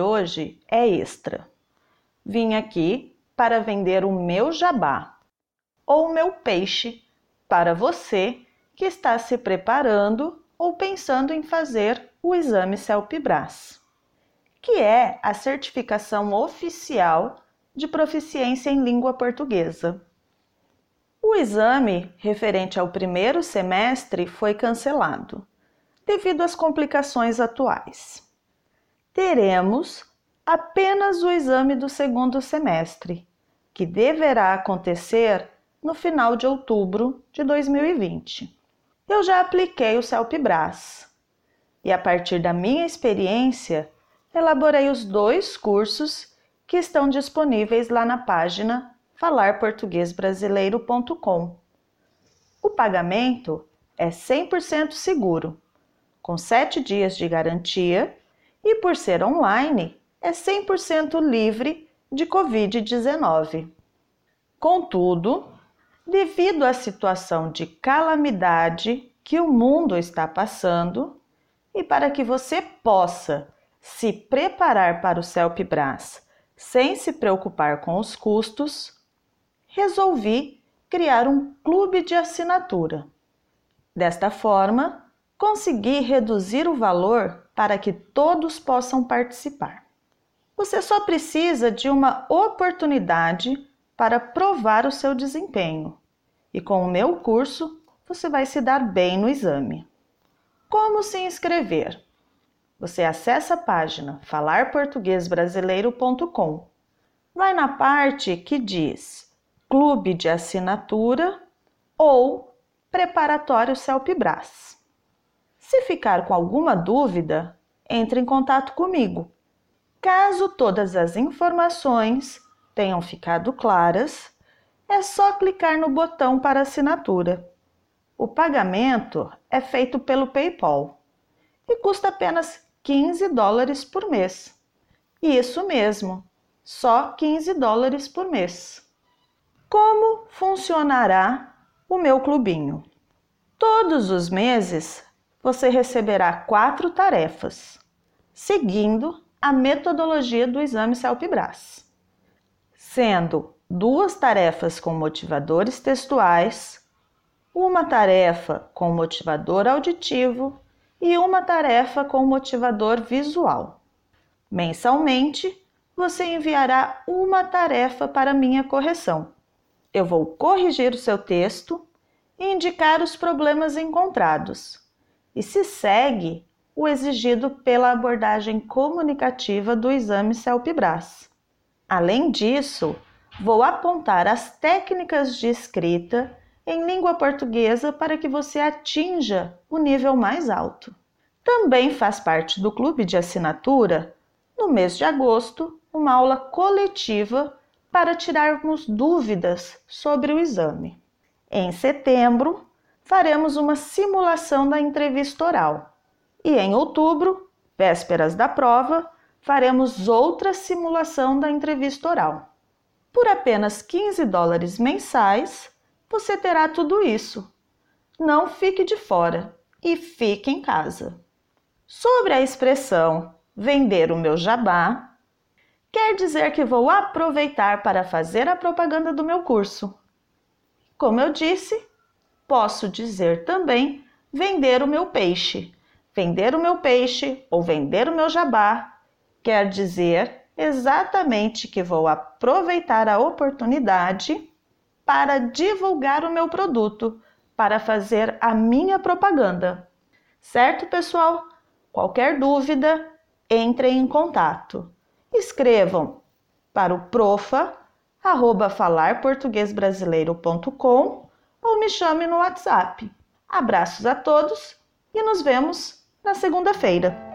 hoje é extra. Vim aqui para vender o meu jabá ou o meu peixe para você que está se preparando ou pensando em fazer o exame CELPE-BRAS, que é a certificação oficial de proficiência em língua portuguesa. O exame referente ao primeiro semestre foi cancelado devido às complicações atuais. Teremos apenas o exame do segundo semestre, que deverá acontecer no final de outubro de 2020. Eu já apliquei o CELPE-BRAS e, a partir da minha experiência, elaborei os dois cursos que estão disponíveis lá na página falarportuguesbrasileiro.com. O pagamento é 100% seguro, com 7 dias de garantia e, por ser online, é 100% livre de Covid-19. Contudo, devido à situação de calamidade que o mundo está passando e para que você possa se preparar para o CELP-BRAS sem se preocupar com os custos, resolvi criar um clube de assinatura. Desta forma, consegui reduzir o valor para que todos possam participar. Você só precisa de uma oportunidade para provar o seu desempenho, e com o meu curso você vai se dar bem no exame. Como se inscrever? Você acessa a página falarportuguesbrasileiro.com. Vai na parte que diz clube de assinatura ou preparatório CELPE-BRAS. Se ficar com alguma dúvida, entre em contato comigo. Caso todas as informações tenham ficado claras, é só clicar no botão para assinatura. O pagamento é feito pelo PayPal e custa apenas 15 dólares por mês. Isso mesmo, só 15 dólares por mês. Como funcionará o meu clubinho? Todos os meses você receberá quatro tarefas, seguindo a metodologia do exame CELPE-BRAS, sendo duas tarefas com motivadores textuais, uma tarefa com motivador auditivo e uma tarefa com motivador visual. Mensalmente, você enviará uma tarefa para minha correção eu vou corrigir o seu texto e indicar os problemas encontrados. E se segue o exigido pela abordagem comunicativa do exame CELPE-BRAS. Além disso, vou apontar as técnicas de escrita em língua portuguesa para que você atinja o nível mais alto. Também faz parte do clube de assinatura, no mês de agosto, uma aula coletiva para tirarmos dúvidas sobre o exame. Em setembro, faremos uma simulação da entrevista oral. E em outubro, vésperas da prova, faremos outra simulação da entrevista oral. Por apenas 15 dólares mensais, você terá tudo isso. Não fique de fora e fique em casa. Sobre a expressão vender o meu jabá, quer dizer que vou aproveitar para fazer a propaganda do meu curso. Como eu disse, posso dizer também vender o meu peixe. Vender o meu peixe ou vender o meu jabá quer dizer exatamente que vou aproveitar a oportunidade para divulgar o meu produto, para fazer a minha propaganda. Certo, pessoal? Qualquer dúvida, entre em contato escrevam para o profa arroba falarportuguesbrasileiro.com ou me chame no WhatsApp. Abraços a todos e nos vemos na segunda-feira.